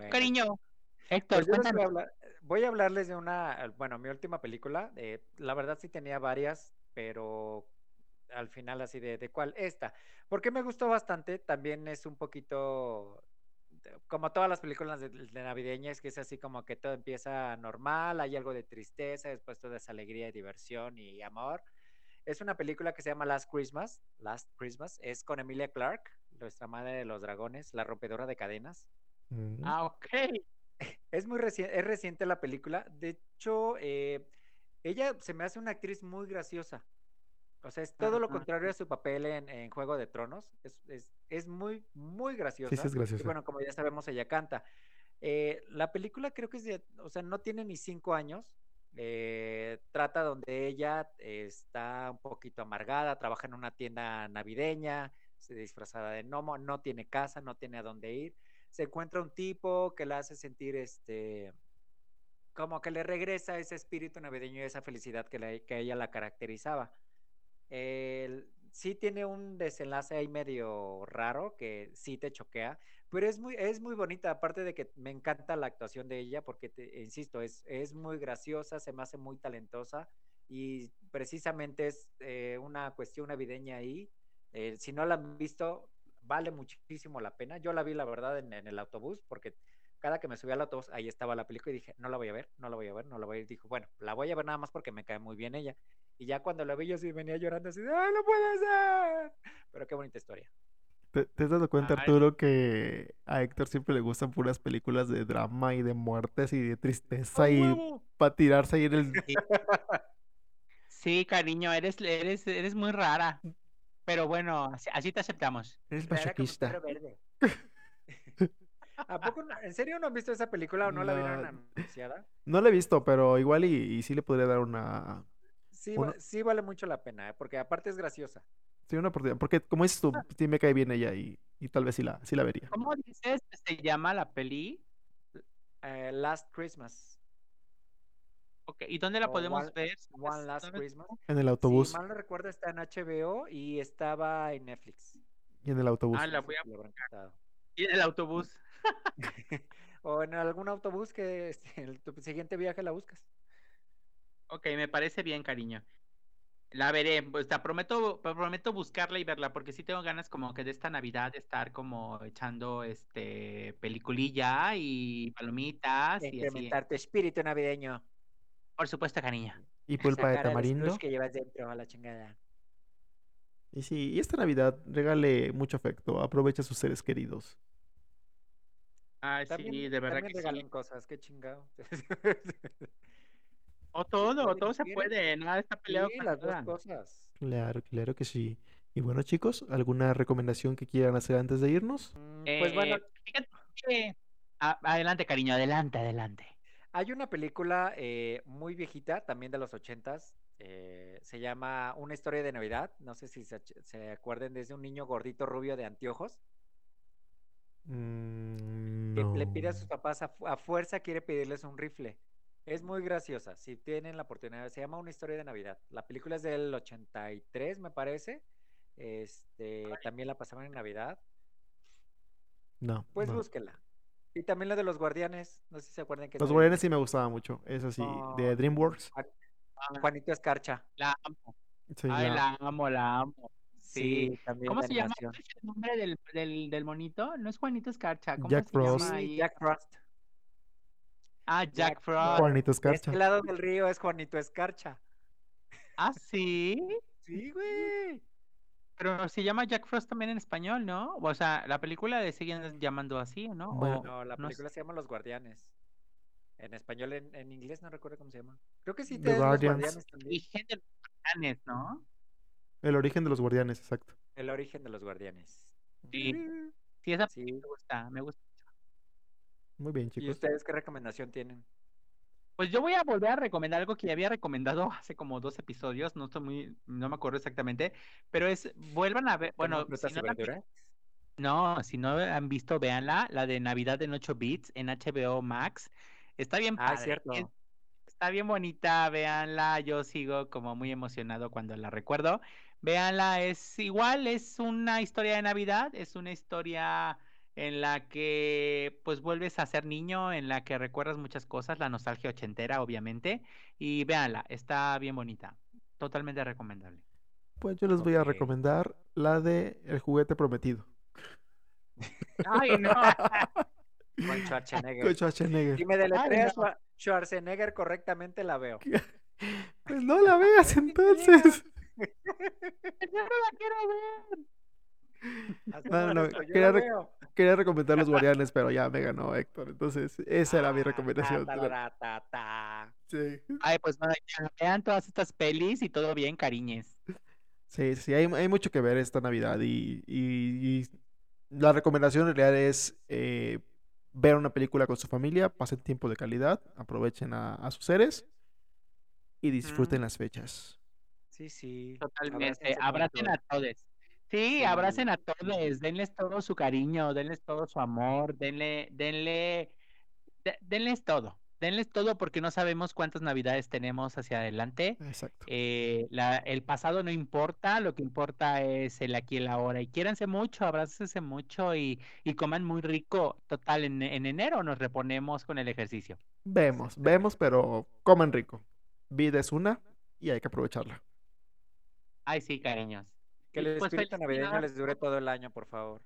cariño, Héctor, pues voy, a hablarles de una, bueno, mi última película. Eh, la verdad sí tenía varias, pero al final así de, de cuál esta. Porque me gustó bastante, también es un poquito como todas las películas de, navideñas, que es así como que todo empieza normal, hay algo de tristeza, después todo es alegría y diversión y amor. Es una película que se llama Last Christmas, Last Christmas, es con Emilia Clarke, nuestra madre de los dragones, la rompedora de cadenas. Mm. Ah, ok. Es muy reciente, es reciente la película. De hecho, eh, ella se me hace una actriz muy graciosa. O sea, es todo lo contrario a su papel en, Juego de Tronos. Es, muy, muy graciosa. Sí, es graciosa. Y bueno, como ya sabemos, ella canta. Eh, la película creo que es de, o sea, no tiene ni cinco años. Eh, trata donde ella está un poquito amargada, trabaja en una tienda navideña, se disfrazada de gnomo, no tiene casa, no tiene a dónde ir. Se encuentra un tipo que la hace sentir este como que le regresa ese espíritu navideño y esa felicidad que, que ella la caracterizaba sí tiene un desenlace ahí medio raro que sí te choquea, pero es muy, es muy bonita, aparte de que me encanta la actuación de ella, porque, te, insisto, es, es muy graciosa, se me hace muy talentosa y precisamente es eh, una cuestión navideña ahí. Eh, si no la han visto, vale muchísimo la pena. Yo la vi, la verdad, en, el autobús, porque cada que me subí al autobús, ahí estaba la película y dije, no la voy a ver, no la voy a ver, no la voy a ver. Dijo, bueno, la voy a ver nada más porque me cae muy bien ella. Y ya cuando lo vi yo sí venía llorando así, ¡ay, no puede ser! Pero qué bonita historia. ¿Te, has dado cuenta, Arturo, que a Héctor siempre le gustan puras películas de drama y de muertes y de tristeza y para tirarse ahí en el... Sí, cariño, eres, eres, eres muy rara. Pero bueno, así, te aceptamos. Eres masoquista. ¿A poco, en serio no han visto esa película o no, la vieron anunciada? No la he visto, pero igual y sí le podría dar una, Sí, vale mucho la pena, ¿eh? porque aparte es graciosa. Sí, una oportunidad. Porque como dices tú, ah. sí me cae bien ella y, tal vez sí la, sí la vería. ¿Cómo dices que se llama la peli? Eh, Last Christmas. Ok, ¿y dónde la podemos ver? One Last Christmas. En el autobús. Si mal no recuerdo, está en HBO y estaba en Netflix. Y en el autobús. Ah, la voy a buscar. Y en el autobús. o en algún autobús que este, en tu siguiente viaje la buscas. Ok, me parece bien, cariño. La veré, pues te prometo, prometo buscarla y verla, porque sí tengo ganas como que de esta Navidad de estar como echando este peliculilla y palomitas y así. Incrementar tu espíritu navideño. Por supuesto, cariño. Y pulpa de tamarindo. cruz que llevas dentro a la chingada. Y sí, y esta Navidad regale mucho afecto. Aprovecha a sus seres queridos. Ay, También, sí, de verdad también que sí. regalen cosas, qué chingado. O todo, todo se puede, nada está peleado sí, con las dos cosas. Claro, claro que sí. Y bueno, chicos, ¿alguna recomendación que quieran hacer antes de irnos? Pues bueno, Eh, fíjate que- adelante, cariño, adelante, adelante. Hay una película eh, muy viejita, también de los ochentas, eh, se llama Una historia de Navidad. No sé si se, se acuerden de ese un niño gordito rubio de anteojos Mm, que le pide a sus papás a fuerza quiere pedirles un rifle. Es muy graciosa, si tienen la oportunidad, se llama Una historia de Navidad. La película es del 83, me parece. Este, también la pasaban en Navidad. No, Pues no. búsquenla. Y también la de los guardianes, no sé si se acuerdan que Los de Guardianes sí me gustaba mucho. Eso sí, de Con DreamWorks. Ah, Juanito Escarcha. La amo. Sí, Ay, la- la amo, la amo. Sí. Sí, también ¿Cómo de se llama animación. ¿Cuál es el nombre del, del, del monito? No es Juanito Escarcha. ¿Cómo Jack se Frost. llama ahí? Jack Frost. Ah, Jack Jack Frost. Juanito De Escarcha. este lado del río es Juanito Escarcha. Ah, sí. Sí, güey. Pero se llama Jack Frost también en español, ¿no? O sea, la película le siguen llamando así, ¿no? Bueno, O No, la no película se llama Los Guardianes. En español, en, en inglés no recuerdo cómo se llama. Creo que sí The te Los. Guardianes también. origen de los Guardianes, ¿no? El origen de los Guardianes, exacto. El origen de los Guardianes. Sí. Sí, esa Sí. me gusta, me gusta. Muy bien, ¿Y chicos. ustedes qué recomendación tienen? Pues yo voy a volver a recomendar algo que ya había recomendado hace como dos episodios, no estoy muy, no me acuerdo exactamente, pero es, vuelvan a ver, ¿Tenemos bueno, si y no, la si no han visto, véanla, la de Navidad en 8 bits en HBO Max, está bien Ah, padre, cierto. es- está bien bonita, véanla, yo sigo como muy emocionado cuando la recuerdo, véanla, es igual, es una historia de Navidad, es una historia en la que pues vuelves a ser niño, en la que recuerdas muchas cosas, la nostalgia ochentera, obviamente, y véanla, está bien bonita, totalmente recomendable. Pues yo les voy a recomendar la de El juguete prometido. Ay, no. Con Schwarzenegger. Con Schwarzenegger. Si me deletreas no. Schwa- Schwarzenegger correctamente, la veo. Pues no la veas entonces. Yo no la quiero ver. No, no, quería. Quería recomendar Los Guardianes, pero ya me ganó Héctor. Entonces, esa era mi Ah, recomendación. ta, ta, ta, ta, ta. Sí, Ay, pues bueno, ya vean todas estas pelis y todo bien, cariñes. sí, sí, hay, hay mucho que ver esta Navidad y, y- y la recomendación en realidad es eh, ver una película con su familia, pasen tiempo de calidad, aprovechen a, a sus seres y disfruten las fechas. Sí, sí. Totalmente. Abracen a todos. Sí, abracen a todos, denles todo su cariño, denles todo su amor, denle, denle, de- denles todo, denles todo porque no sabemos cuántas navidades tenemos hacia adelante. Exacto. Eh, la- el pasado no importa, lo que importa es el aquí y el ahora. Y quiéranse mucho, abrácense mucho y, y coman muy rico. Total, en, en enero nos reponemos con el ejercicio. Vemos, vemos, pero coman rico. Vida es una y hay que aprovecharla. Ay, sí, cariños. Que el pues espíritu navideño Navidad. les dure todo el año, por favor.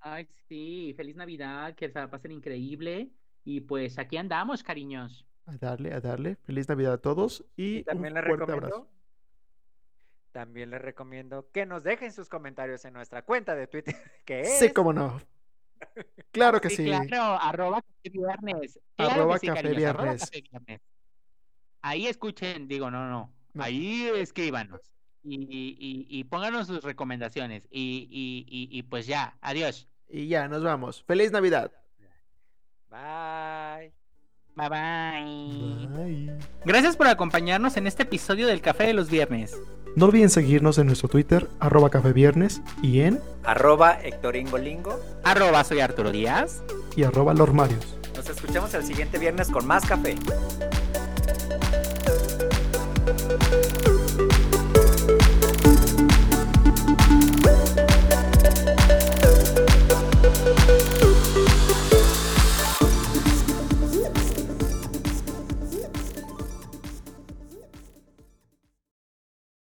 Ay, sí, feliz Navidad, que se la pasen increíble. Y pues aquí andamos, cariños. A darle, a darle. Feliz Navidad a todos y, Y un también les fuerte recomiendo. abrazo. También les recomiendo que nos dejen sus comentarios en nuestra cuenta de Twitter, que es Sí, cómo no. Claro que Sí, sí. claro, arroba café viernes. Claro Arroba que sí, café arroba viernes. café viernes. Ahí escuchen, digo, no, no. No. Ahí escríbanos. Y, y, y, pónganos sus recomendaciones. Y, y, y, y pues ya, adiós. Y ya, nos vamos. Feliz Navidad. Bye. Bye bye. Bye. Gracias por acompañarnos en este episodio del Café de los Viernes. No olviden seguirnos en nuestro Twitter, arroba café viernes, y en Arroba Hectoringolingo. Arroba soy Arturo Díaz. y arroba lormarios. Nos escuchamos el siguiente viernes con más café.